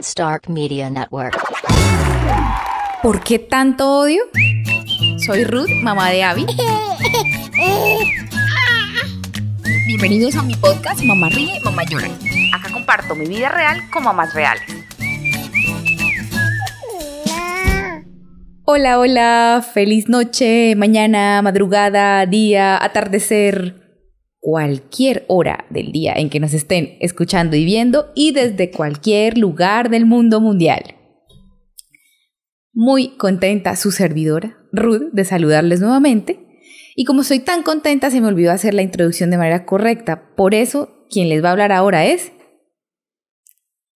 Stark Media Network. ¿Por qué tanto odio? Soy Ruth, mamá de Abby. Bienvenidos a mi podcast Mamá Ríe, Mamá Llora. Acá comparto mi vida real con mamás reales. Hola, hola, feliz noche, mañana, madrugada, día, atardecer, cualquier hora del día en que nos estén escuchando y viendo y desde cualquier lugar del mundo mundial. Muy contenta su servidora, Ruth, de saludarles nuevamente. Y como soy tan contenta, se me olvidó hacer la introducción de manera correcta. Por eso, quien les va a hablar ahora es...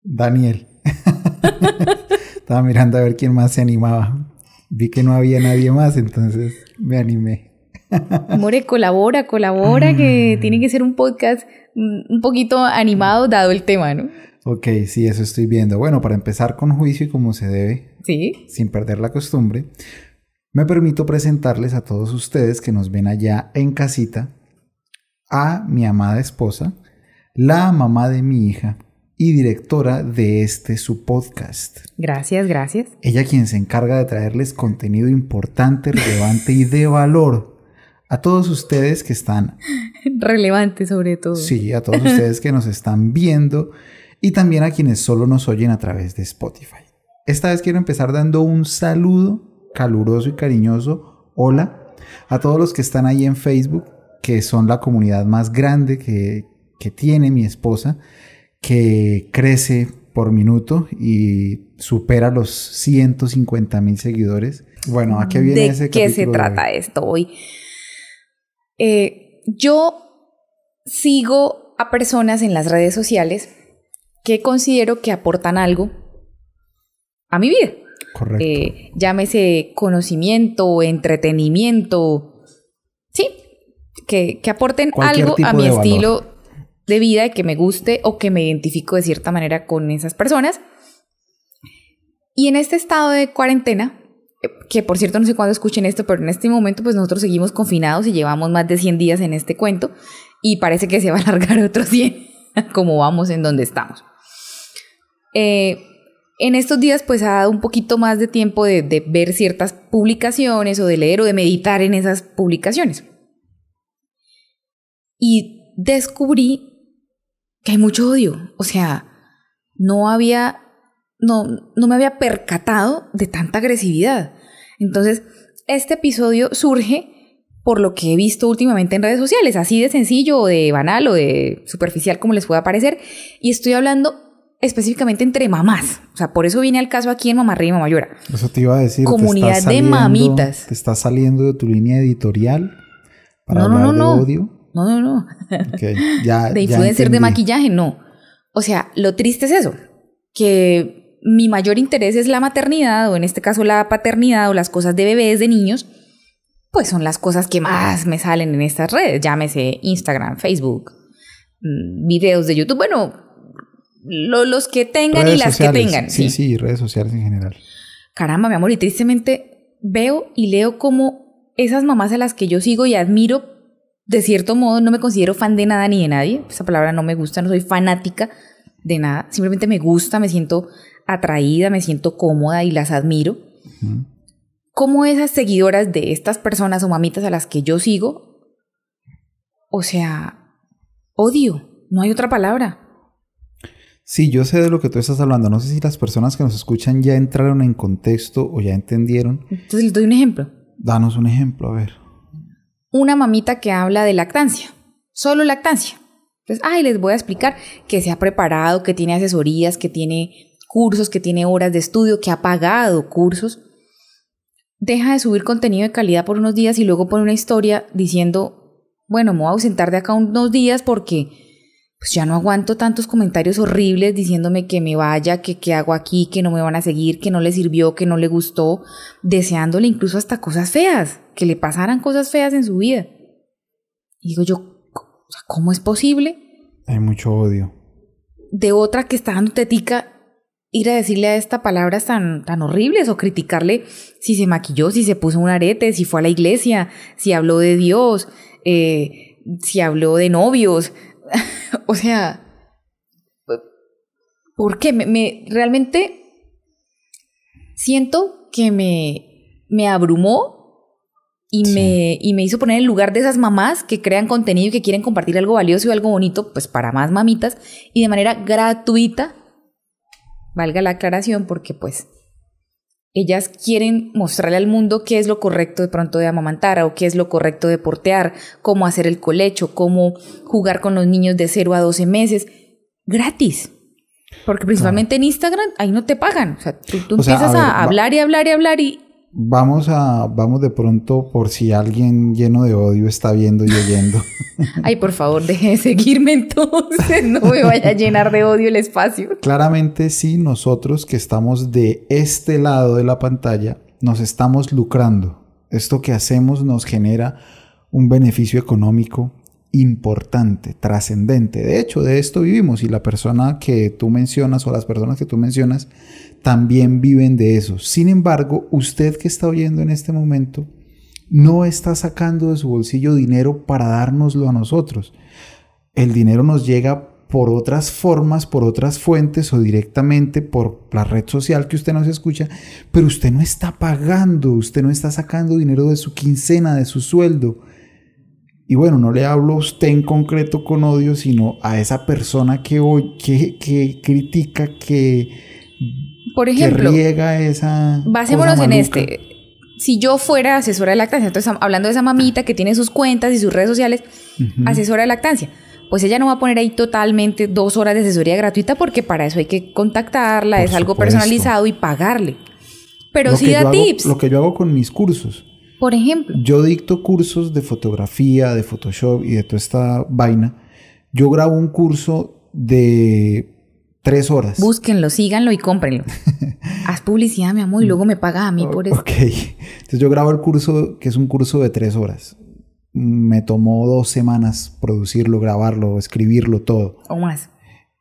Daniel. Estaba mirando a ver quién más se animaba. Vi que no había nadie más, entonces me animé. More, colabora, colabora, que Mm. tiene que ser un podcast mm, un poquito animado dado el tema, ¿no? Ok, sí, eso estoy viendo. Bueno, para empezar con juicio y como se debe, Sí. sin perder la costumbre, me permito presentarles a todos ustedes que nos ven allá en casita a mi amada esposa, la mamá de mi hija y directora de este su podcast. Gracias, gracias. Ella quien se encarga de traerles contenido importante, relevante y de valor a todos ustedes que están, Relevante sobre todo. sí, a todos ustedes que nos están viendo y también a quienes solo nos oyen a través de Spotify. Esta vez quiero empezar dando un saludo caluroso y cariñoso, hola, a todos los que están ahí en Facebook, que son la comunidad más grande que, que tiene mi esposa, que crece por minuto y supera los 150 mil seguidores. Bueno, ¿a qué viene ¿De ese qué se de trata hoy? esto hoy? Eh, yo sigo a personas en las redes sociales que considero que aportan algo a mi vida. Correcto. Eh, llámese conocimiento, entretenimiento, sí, que, que aporten Cualquier algo a mi de valor. estilo de vida y que me guste o que me identifico de cierta manera con esas personas. Y en este estado de cuarentena, que por cierto no sé cuándo escuchen esto, pero en este momento pues nosotros seguimos confinados y llevamos más de 100 días en este cuento y parece que se va a alargar otros 100 como vamos en donde estamos. Eh, en estos días pues ha dado un poquito más de tiempo de, de ver ciertas publicaciones o de leer o de meditar en esas publicaciones. Y descubrí que hay mucho odio. O sea, no había, no, no me había percatado de tanta agresividad. Entonces, este episodio surge por lo que he visto últimamente en redes sociales, así de sencillo o de banal o de superficial como les pueda parecer. Y estoy hablando específicamente entre mamás. O sea, por eso vine al caso aquí en Mamá Ríe y Mamá Llora. Eso te iba a decir. Comunidad de saliendo- mamitas. Te estás saliendo de tu línea editorial para No, hablar no, de no. odio. No, no, no. Ok, ya, de ya influencer de entendí. maquillaje, no. O sea, lo triste es eso, que mi mayor interés es la maternidad, o en este caso la paternidad, o las cosas de bebés, de niños, pues son las cosas que más me salen en estas redes, llámese Instagram, Facebook, mm, videos de YouTube, bueno, lo- los que tengan y las sociales. que tengan. Sí, sí, redes sociales en general. Caramba, mi amor, y tristemente veo y leo como esas mamás a las que yo sigo y admiro, de cierto modo, no me considero fan de nada ni de nadie. Esa palabra no me gusta, no soy fanática de nada. Simplemente me gusta, me siento atraída, me siento cómoda y las admiro. Ujú. Como esas seguidoras de estas personas o mamitas a las que yo sigo, o sea, odio, no hay otra palabra. Sí, yo sé de lo que tú estás hablando. No sé si las personas que nos escuchan ya entraron en contexto o ya entendieron. Entonces les doy un ejemplo. Danos un ejemplo, a ver. una mamita que habla de lactancia, solo lactancia. Entonces, ay, les voy a explicar que se ha preparado, que tiene asesorías, que tiene cursos, que tiene horas de estudio, que ha pagado cursos. Deja de subir contenido de calidad por unos días y luego pone una historia diciendo, bueno, me voy a ausentar de acá unos días porque pues ya no aguanto tantos comentarios horribles diciéndome que me vaya, que qué hago aquí, que no me van a seguir, que no le sirvió, que no le gustó, deseándole incluso hasta cosas feas, que le pasaran cosas feas en su vida. Y digo yo, ¿cómo es posible Hay mucho odio. de otra que está dando tetica ir a decirle a esta palabras tan, tan horribles o criticarle si se maquilló, si se puso un arete, si fue a la iglesia, si habló de Dios, eh, si habló de novios? o sea, ¿Por qué? Me, me- realmente siento que me, me abrumó y, Sí. me, y me hizo poner en el lugar de esas mamás que crean contenido y que quieren compartir algo valioso y algo bonito, pues para más mamitas y de manera gratuita, valga la aclaración, porque pues ellas quieren mostrarle al mundo qué es lo correcto de pronto de amamantar o qué es lo correcto de portear, cómo hacer el colecho, cómo jugar con los niños de 0 a 12 meses, gratis. Porque principalmente en Instagram ahí no te pagan. O sea, tú, tú O sea, empiezas a a, ver, va- hablar y hablar y hablar y Vamos a, vamos de pronto por si alguien lleno de odio está viendo y oyendo. Ay, por favor, deje de seguirme entonces. No me vaya a llenar de odio el espacio. Claramente sí, nosotros que estamos de este lado de la pantalla, nos estamos lucrando. Esto que hacemos nos genera un beneficio económico importante, trascendente. De hecho, de esto vivimos y la persona que tú mencionas o las personas que tú mencionas también viven de eso. Sin embargo, usted que está oyendo en este momento no está sacando de su bolsillo dinero para dárnoslo a nosotros. El dinero nos llega por otras formas, por otras fuentes o directamente por la red social que usted nos escucha, pero usted no está pagando, usted no está sacando dinero de su quincena, de su sueldo. Y bueno, no le hablo a usted en concreto con odio, sino a esa persona que, hoy, que, que critica, que, Por que ejemplo, riega esa... basémonos en este. Si yo fuera asesora de lactancia, entonces hablando de esa mamita que tiene sus cuentas y sus redes sociales, asesora de lactancia. Pues ella no va a poner ahí totalmente dos horas de asesoría gratuita porque para eso hay que contactarla, Por es algo supuesto. personalizado y pagarle. Pero Lo sí da hago- tips. lo que yo hago con mis cursos. Por ejemplo, Yo dicto cursos de fotografía, de Photoshop y de toda esta vaina. Yo grabo un curso de tres horas. búsquenlo, síganlo y cómprenlo. Haz publicidad, mi amor, y luego me pagas a mí por eso. Ok. Entonces yo grabo el curso, que es un curso de tres horas. Me tomó dos semanas producirlo, grabarlo, escribirlo, todo. O más.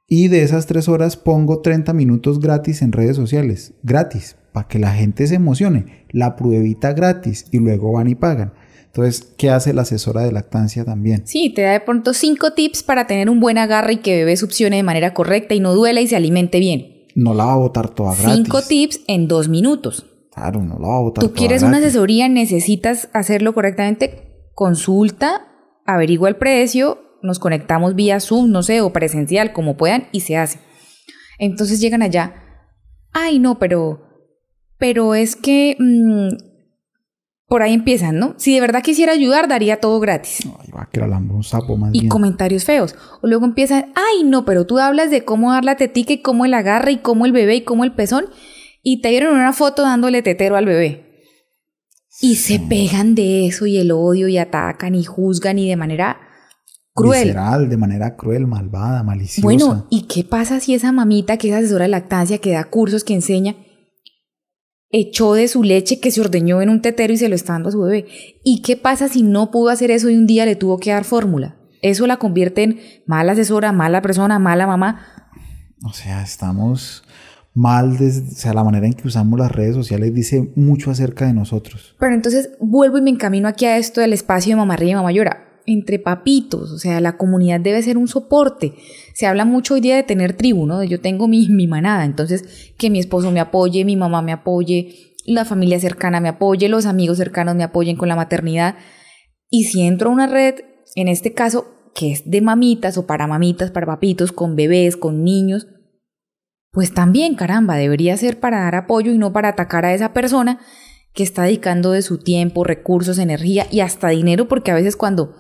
Y de esas tres horas pongo 30 minutos gratis en redes sociales. Gratis. Para que la gente se emocione. La pruebita gratis. Y luego van y pagan. Entonces, ¿qué hace la asesora de lactancia también? Sí, te da de pronto cinco tips para tener un buen agarre y que bebé succione de manera correcta y no duela y se alimente bien. No la va a botar toda gratis. Cinco tips en dos minutos. Claro, no la va a botar Tú toda quieres una asesoría, necesitas hacerlo correctamente, consulta, averigua el precio, nos conectamos vía Zoom, no sé, o presencial, como puedan, y se hace. Entonces llegan allá, ay no, pero, pero es que mm, por ahí empiezan, ¿no? Si de verdad quisiera ayudar, daría todo gratis. Ay, va que era un sapo más Y bien. comentarios feos. O luego empiezan, ay no, pero tú hablas de cómo dar la tetica y cómo el agarre y cómo el bebé y cómo el pezón. Y te dieron una foto dándole tetero al bebé. Y se pegan de eso y el odio y atacan y juzgan y de manera cruel. Visceral, de manera cruel, malvada, maliciosa. Bueno, ¿y qué pasa si esa mamita que es asesora de lactancia, que da cursos, que enseña, echó de su leche que se ordeñó en un tetero y se lo está dando a su bebé? ¿Y qué pasa si no pudo hacer eso y un día le tuvo que dar fórmula? Eso la convierte en mala asesora, mala persona, mala mamá. O sea, estamos mal, desde, o sea, la manera en que usamos las redes sociales dice mucho acerca de nosotros. Pero entonces vuelvo y me encamino aquí a esto del espacio de mamá ríe y mamá llora. Entre papitos, o sea, la comunidad debe ser un soporte. Se habla mucho hoy día de tener tribu, ¿no? Yo tengo mi, mi manada, entonces que mi esposo me apoye, mi mamá me apoye, la familia cercana me apoye, los amigos cercanos me apoyen con la maternidad. Y si entro a una red, en este caso, que es de mamitas o para mamitas, para papitos, con bebés, con niños, pues también, caramba, debería ser para dar apoyo y no para atacar a esa persona que está dedicando de su tiempo, recursos, energía y hasta dinero, porque a veces cuando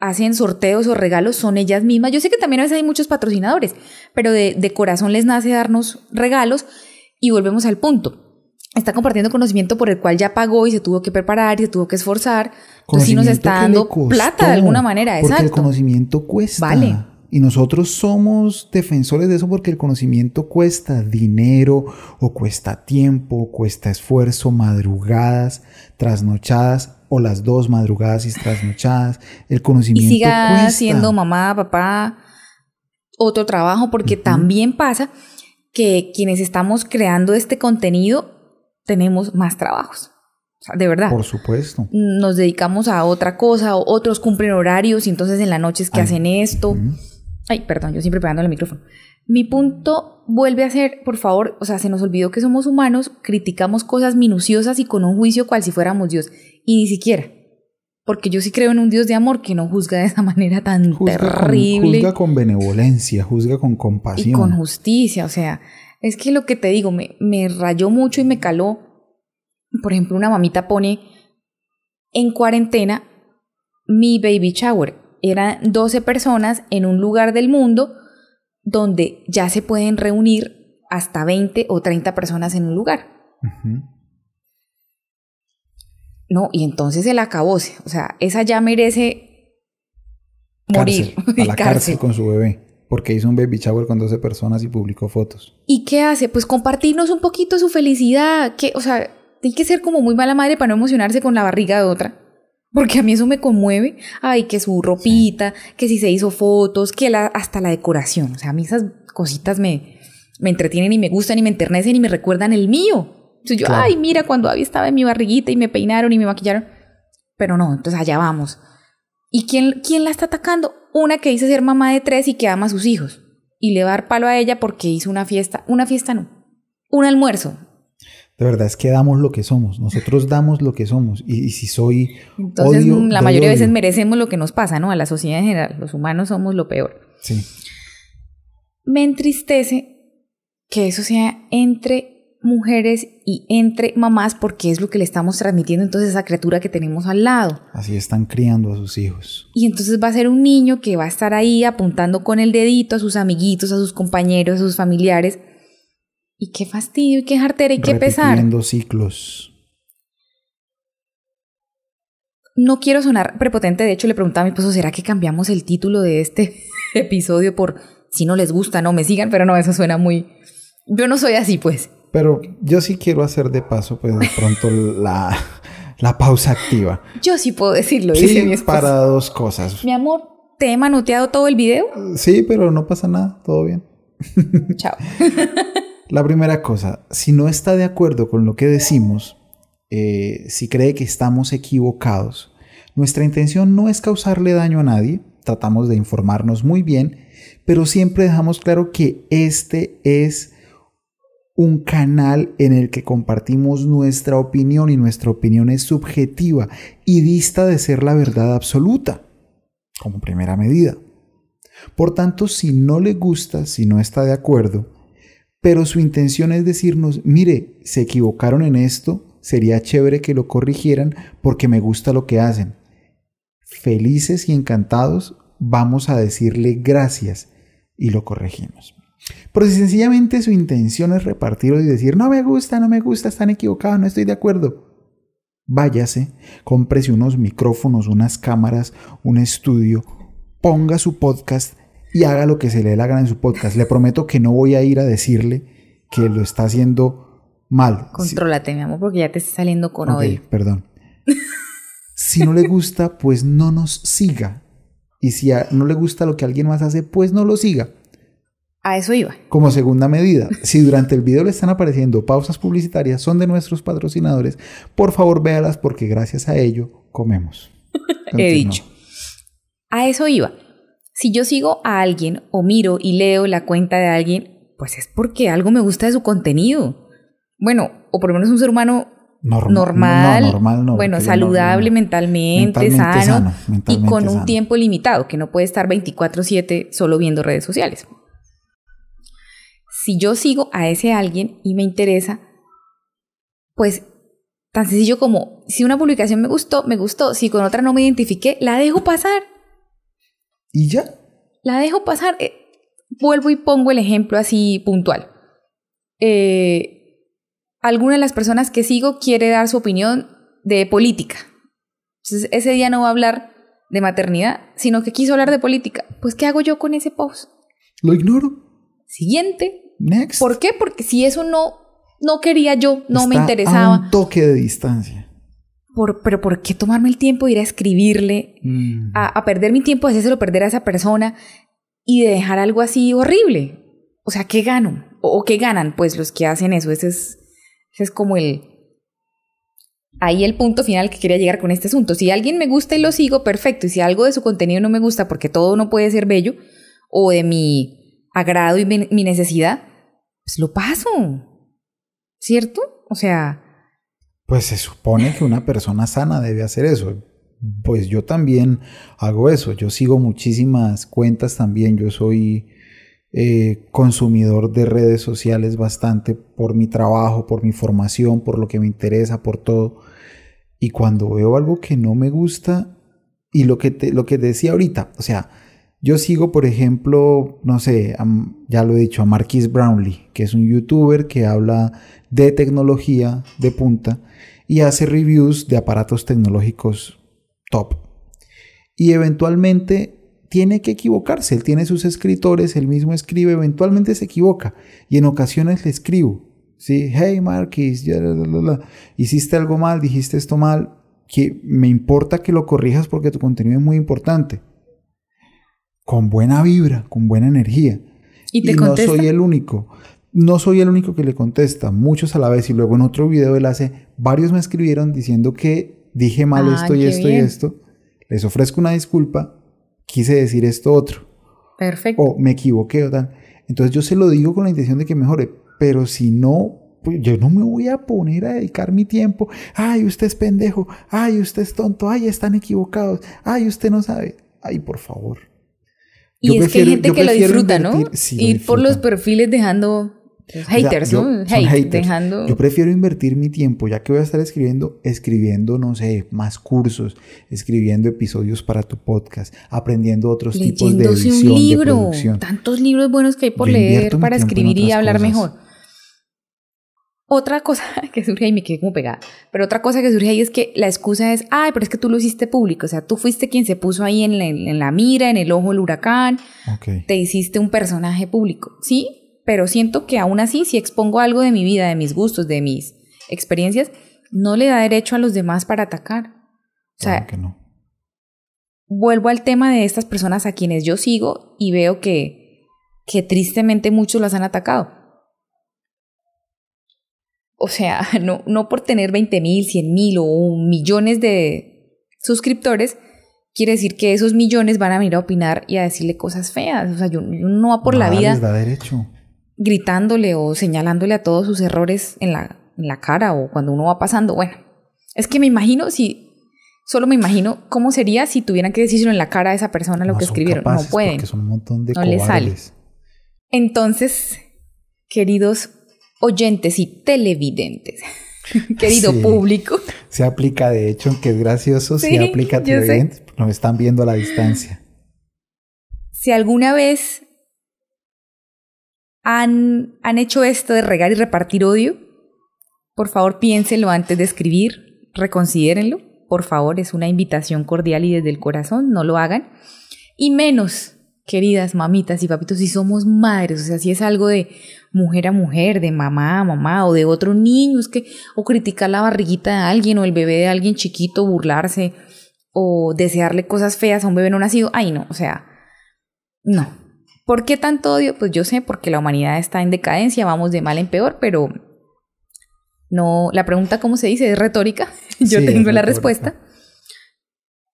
hacen sorteos o regalos son ellas mismas. Yo sé que también a veces hay muchos patrocinadores, pero de, de corazón les nace darnos regalos y volvemos al punto. Está compartiendo conocimiento por el cual ya pagó y se tuvo que preparar y se tuvo que esforzar. Entonces sí nos está dando costó, plata de alguna manera, Porque el exacto. conocimiento cuesta. Vale. Y nosotros somos defensores de eso porque el conocimiento cuesta dinero o cuesta tiempo, o cuesta esfuerzo, madrugadas, trasnochadas o las dos madrugadas y trasnochadas. El Y conocimiento siga cuesta. siendo mamá, papá, otro trabajo, porque también pasa que quienes estamos creando este contenido tenemos más trabajos. O sea, de verdad. Por supuesto. Nos dedicamos a otra cosa, otros cumplen horarios y entonces en la noche es que Ay, hacen esto. Ay, perdón, yo siempre pegando el micrófono. Mi punto vuelve a ser, por favor, o sea, se nos olvidó que somos humanos, criticamos cosas minuciosas y con un juicio cual si fuéramos Dios. Y ni siquiera. Porque yo sí creo en un Dios de amor que no juzga de esa manera tan Juzga con, terrible. juzga con benevolencia, juzga con compasión. y con justicia. O sea, es que lo que te digo, me, me rayó mucho y me caló. Por ejemplo, una mamita pone en cuarentena mi baby shower. Eran 12 personas en un lugar del mundo donde ya se pueden reunir hasta 20 o 30 personas en un lugar. No, y entonces el acabose. O sea, esa ya merece morir. Cárcel, a la cárcel con su bebé. Porque hizo un baby shower con 12 personas y publicó fotos. ¿Y qué hace? Pues compartirnos un poquito su felicidad. Que, o sea, hay que ser como muy mala madre para no emocionarse con la barriga de otra. Porque a mí eso me conmueve. Ay, que su ropita, que si se hizo fotos, que la, hasta la decoración. O sea, a mí esas cositas me, me entretienen y me gustan y me enternecen y me recuerdan el mío. Entonces yo, Claro. ay, mira, cuando Abby estaba en mi barriguita y me peinaron y me maquillaron. Pero no, entonces allá vamos. ¿Y quién, quién la está atacando? Una que dice ser mamá de tres y que ama a sus hijos. Y le va a dar palo a ella porque hizo una fiesta. Una fiesta no. Un almuerzo. De verdad es que damos lo que somos. Nosotros damos lo que somos. Y, y si soy. Entonces, odio, la mayoría de veces merecemos lo que nos pasa, ¿no? A la sociedad en general. Los humanos somos lo peor. Sí. Me entristece que eso sea entre mujeres y entre mamás porque es lo que le estamos transmitiendo entonces a esa criatura que tenemos al lado. Así están criando a sus hijos. Y entonces va a ser un niño que va a estar ahí apuntando con el dedito a sus amiguitos, a sus compañeros, a sus familiares. Y qué fastidio, y qué jartera, y qué pesar. Ciclos. No quiero sonar prepotente, de hecho le preguntaba a mi esposo, ¿será que cambiamos el título de este episodio por si no les gusta, no me sigan? Pero no, eso suena muy... Yo no soy así, pues. Pero yo sí quiero hacer de paso, pues de pronto la, la pausa activa. Yo sí puedo decirlo, dice mi Sí, esposo. para dos cosas. Mi amor, ¿te he manoteado todo el video? Sí, pero no pasa nada, todo bien. Chao. La primera cosa, si no está de acuerdo con lo que decimos, eh, si cree que estamos equivocados, nuestra intención no es causarle daño a nadie, tratamos de informarnos muy bien, pero siempre dejamos claro que este es un canal en el que compartimos nuestra opinión y nuestra opinión es subjetiva y dista de ser la verdad absoluta, como primera medida. Por tanto, si no le gusta, si no está de acuerdo, pero su intención es decirnos, mire, se equivocaron en esto, sería chévere que lo corrigieran porque me gusta lo que hacen. Felices y encantados, vamos a decirle gracias y lo corregimos. Pero si sencillamente su intención es repartirlo y decir, no me gusta, no me gusta, están equivocados, no estoy de acuerdo, váyase, cómprese unos micrófonos, unas cámaras, un estudio, ponga su podcast y haga lo que se le dé la gana en su podcast. Le prometo que no voy a ir a decirle que lo está haciendo mal. Contrólate, mi amor, porque ya te está saliendo con Ok, odio. perdón. si no le gusta, pues no nos siga. Y si a- no le gusta lo que alguien más hace, pues no lo siga. A eso iba. Como segunda medida, si durante el video le están apareciendo pausas publicitarias, son de nuestros patrocinadores, por favor véalas porque gracias a ello comemos. He dicho. A eso iba. Si yo sigo a alguien o miro y leo la cuenta de alguien, pues es porque algo me gusta de su contenido. Bueno, o por lo menos un ser humano Norm- normal, no, normal no, bueno, saludable no- mentalmente, Mentalmente sano, sano, y con un tiempo limitado, que no puede estar 24/7 solo viendo redes sociales. Si yo sigo a ese alguien y me interesa, pues tan sencillo como si una publicación me gustó, me gustó, si con otra no me identifiqué, la dejo pasar, Y ya. la dejo pasar. Eh, vuelvo y pongo el ejemplo así puntual. Eh, alguna de las personas que sigo quiere dar su opinión de política. Entonces, ese día no va a hablar de maternidad, sino que quiso hablar de política. Pues, ¿qué hago yo con ese post? Lo ignoro. Siguiente. Next. ¿Por qué? Porque si eso no, no quería yo, no me interesaba. A un toque de distancia. Por, pero ¿por qué tomarme el tiempo de ir a escribirle, Mm. a, a perder mi tiempo, de hacérselo perder a esa persona y de dejar algo así horrible? O sea, ¿qué gano? ¿O, o qué ganan pues los que hacen eso? Ese es, ese es como el... Ahí el punto final que quería llegar con este asunto. Si alguien me gusta y lo sigo, perfecto. Y si algo de su contenido no me gusta, porque todo no puede ser bello, o de mi agrado y mi, mi necesidad, pues lo paso. ¿Cierto? O sea... Pues se supone que una persona sana debe hacer eso. Pues yo también hago eso. Yo sigo muchísimas cuentas también. Yo soy eh, consumidor de redes sociales bastante por mi trabajo, por mi formación, por lo que me interesa, por todo. Y cuando veo algo que no me gusta, y lo que te, lo que decía ahorita, o sea, yo sigo, por ejemplo, no sé, ya lo he dicho, a Marquis Brownlee, que es un youtuber que habla de tecnología de punta y hace reviews de aparatos tecnológicos top. Y eventualmente tiene que equivocarse, él tiene sus escritores, él mismo escribe, eventualmente se equivoca y en ocasiones le escribo, ¿sí? Hey Marquis, hiciste algo mal, dijiste esto mal, que me importa que lo corrijas porque tu contenido es muy importante con buena vibra, con buena energía. Y, te no soy el único. No soy el único que le contesta, muchos a la vez. Y luego en otro video él hace, varios me escribieron diciendo que dije mal ah, esto y esto y esto. Les ofrezco una disculpa, quise decir esto otro. Perfecto. O me equivoqué o tal. Entonces yo se lo digo con la intención de que mejore. Pero si no, pues yo no me voy a poner a dedicar mi tiempo. Ay, usted es pendejo. Ay, usted es tonto. Ay, están equivocados. Ay, usted no sabe. Ay, por favor. Y es que hay gente que lo disfruta, ¿no? Ir por los perfiles dejando haters, ¿no? Hate, Dejando... Yo prefiero invertir mi tiempo, ya que voy a estar escribiendo, escribiendo, no sé, más cursos, escribiendo episodios para tu podcast, aprendiendo otros tipos de edición, un libro, de producción. Tantos libros buenos que hay por leer para escribir y hablar mejor. Otra cosa que surge ahí, me quedé como pegada, pero otra cosa que surge ahí es que la excusa es, ay, pero es que tú lo hiciste público, o sea, tú fuiste quien se puso ahí en la, en la mira, en el ojo del huracán, te hiciste un personaje público, ¿sí? Pero siento que aún así, si expongo algo de mi vida, de mis gustos, de mis experiencias, no le da derecho a los demás para atacar. O sea, que no. vuelvo al tema de estas personas a quienes yo sigo y veo que, que tristemente muchos las han atacado o sea, no, no por tener 20 mil, 100 mil o millones de suscriptores, quiere decir que esos millones van a venir a opinar y a decirle cosas feas. O sea, yo, no va por la vida da derecho. gritándole o señalándole a todos sus errores en la, en la cara o cuando uno va pasando. Bueno, es que me imagino si, solo me imagino cómo sería si tuvieran que decírselo en la cara a esa persona lo que escribieron. no pueden. Son un montón de no les sale. Entonces, queridos oyentes y televidentes. Querido público. Se aplica, de hecho, aunque es gracioso, se aplica a televidentes. Nos están viendo a la distancia. Si alguna vez han, han hecho esto de regar y repartir odio, por favor piénsenlo antes de escribir, reconsidérenlo. Por favor, es una invitación cordial y desde el corazón, no lo hagan. Y menos, queridas mamitas y papitos, si somos madres, o sea, si es algo de, mujer a mujer, de mamá a mamá o de otro niño, es que, o criticar la barriguita de alguien o el bebé de alguien chiquito, burlarse o desearle cosas feas a un bebé no nacido, ay no, o sea, no. ¿Por qué tanto odio? Pues yo sé, porque la humanidad está en decadencia, vamos de mal en peor, pero no, la pregunta, ¿cómo se dice? Es retórica, yo tengo la respuesta.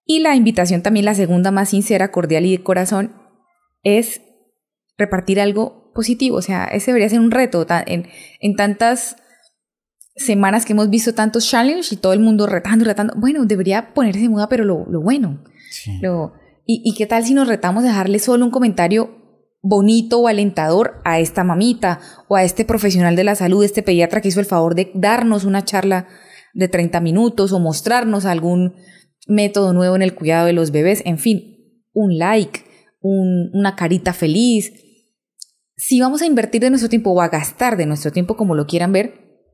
Y la invitación también, la segunda más sincera, cordial y de corazón, es repartir algo positivo. O sea, ese debería ser un reto. En, en tantas semanas que hemos visto tantos challenges y todo el mundo retando y retando, bueno, debería ponerse de moda, pero lo, lo bueno. Lo, y, y, qué tal si nos retamos a dejarle solo un comentario bonito o alentador a esta mamita o a este profesional de la salud, este pediatra que hizo el favor de darnos una charla de 30 minutos o mostrarnos algún método nuevo en el cuidado de los bebés, en fin, un like, un, una carita feliz, si vamos a invertir de nuestro tiempo o a gastar de nuestro tiempo, como lo quieran ver,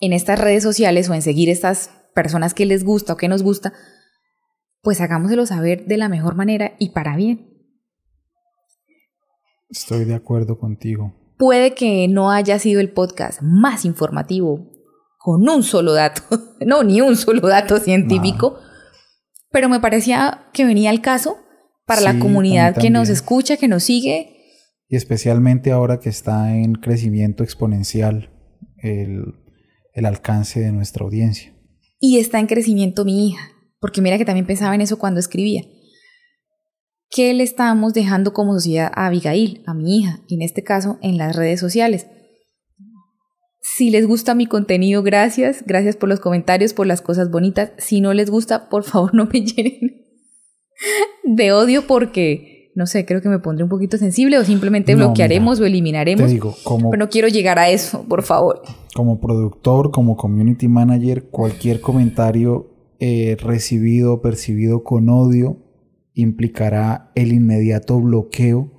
en estas redes sociales o en seguir estas personas que les gusta o que nos gusta, pues hagámoselo saber de la mejor manera y para bien. Estoy de acuerdo contigo. Puede que no haya sido el podcast más informativo con un solo dato, no, ni un solo dato científico, pero me parecía que venía al caso para la comunidad que nos escucha, que nos sigue y especialmente ahora que está en crecimiento exponencial el, alcance de nuestra audiencia. Y está en crecimiento mi hija, porque mira que también pensaba en eso cuando escribía. ¿Qué le estamos dejando como sociedad a Abigail, a mi hija, y en este caso en las redes sociales? Si les gusta mi contenido, gracias. Gracias por los comentarios, por las cosas bonitas. Si no les gusta, por favor no me llenen de odio porque, no sé, creo que me pondré un poquito sensible o simplemente No, bloquearemos mira, o eliminaremos. Te digo, como, Pero no quiero llegar a eso, por favor. como productor, como community manager, cualquier comentario eh, recibido o percibido con odio implicará el inmediato bloqueo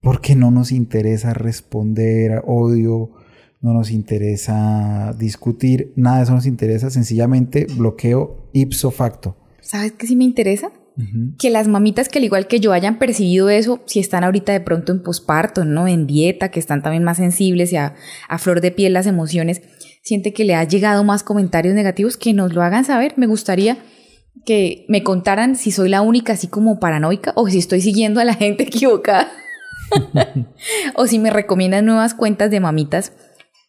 porque no nos interesa responder a odio, no nos interesa discutir, nada de eso nos interesa, sencillamente bloqueo ipso facto. ¿Sabes qué sí me interesa? Que las mamitas que al igual que yo hayan percibido eso, si están ahorita de pronto en posparto, ¿no? En dieta, que están también más sensibles y a, a flor de piel las emociones, siente que le ha llegado más comentarios negativos, que nos lo hagan saber. Me gustaría que me contaran si soy la única así como paranoica o si estoy siguiendo a la gente equivocada. o si me recomiendan nuevas cuentas de mamitas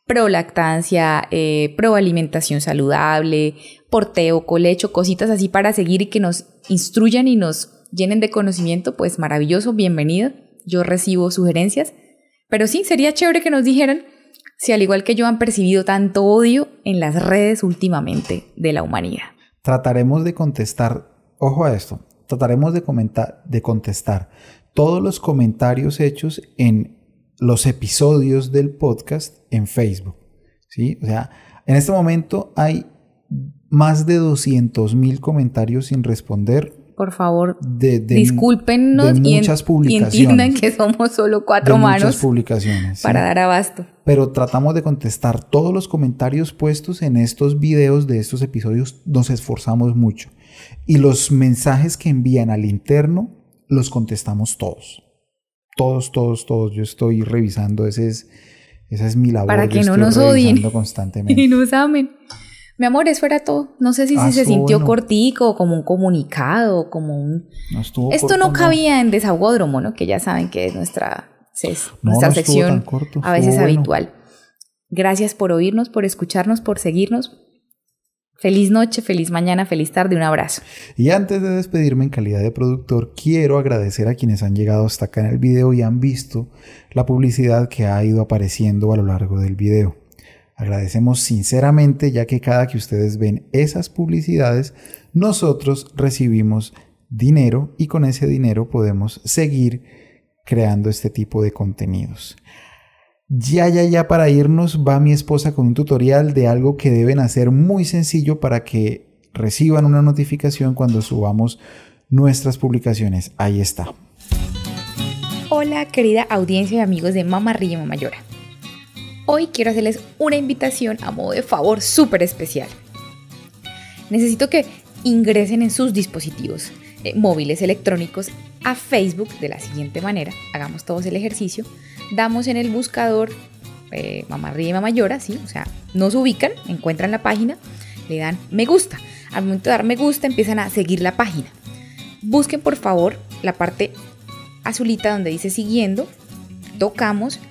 pro lactancia, eh, pro alimentación saludable, porteo, colecho, cositas así para seguir y que nos instruyan y nos llenen de conocimiento, pues maravilloso, bienvenido. Yo recibo sugerencias. Pero sí, sería chévere que nos dijeran si al igual que yo han percibido tanto odio en las redes últimamente de la humanidad. Trataremos de contestar, ojo a esto, trataremos de, comentar, de contestar todos los comentarios hechos en los episodios del podcast en Facebook. ¿sí? O sea, en este momento hay más de 200 mil comentarios sin responder Por favor, de, de- discúlpenos de y, en- muchas y publicaciones. entiendan que somos solo de cuatro muchas manos publicaciones. ¿sí? para dar abasto. Pero tratamos de contestar todos los comentarios puestos en estos videos de estos episodios. Nos esforzamos mucho. Y los mensajes que envían al interno los contestamos todos. Todos, todos, todos. Yo estoy revisando. Ese es, esa es mi labor. Para que no nos odien. constantemente. Y nos amen. Mi amor, eso era todo. No sé si, Ah, si se sintió cortico, como un comunicado, como un... No estuvo Esto no cabía en desahogódromo, ¿no? Que ya saben que es nuestra, No, nuestra sección corto, a veces bueno. habitual. Gracias por oírnos, por escucharnos, por seguirnos. Feliz noche, feliz mañana, feliz tarde, un abrazo. Y antes de despedirme en calidad de productor, quiero agradecer a quienes han llegado hasta acá en el video y han visto la publicidad que ha ido apareciendo a lo largo del video. Agradecemos sinceramente ya que cada que ustedes ven esas publicidades, nosotros recibimos dinero y con ese dinero podemos seguir creando este tipo de contenidos. Ya, ya, ya para irnos va mi esposa con un tutorial de algo que deben hacer muy sencillo para que reciban una notificación cuando subamos nuestras publicaciones. Ahí está. Hola, querida audiencia y amigos de Mamá Ríe Mamá Llora. Hoy quiero hacerles una invitación a modo de favor súper especial. Necesito que ingresen en sus dispositivos eh, móviles electrónicos a Facebook de la siguiente manera. Hagamos todos el ejercicio. Damos en el buscador eh, Mamá Ríe Mamá Llora, ¿sí? O sea, nos ubican, encuentran la página, le dan me gusta. Al momento de dar me gusta empiezan a seguir la página. Busquen por favor la parte azulita donde dice siguiendo, tocamos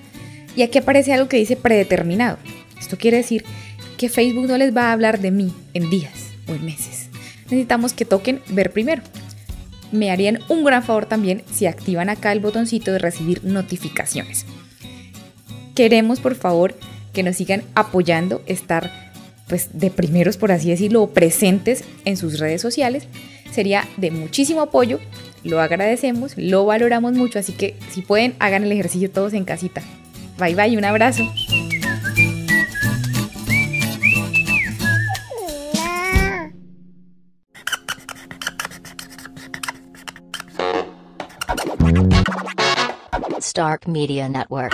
y aquí aparece algo que dice predeterminado. Esto quiere decir que Facebook no les va a hablar de mí en días o en meses. Necesitamos que toquen ver primero. Me harían un gran favor también si activan acá el botoncito de recibir notificaciones. Queremos por favor que nos sigan apoyando, estar pues de primeros por así decirlo, presentes en sus redes sociales. Sería de muchísimo apoyo lo agradecemos, lo valoramos mucho, así que si pueden, hagan el ejercicio todos en casita. Bye bye, un abrazo. Stark Media Network.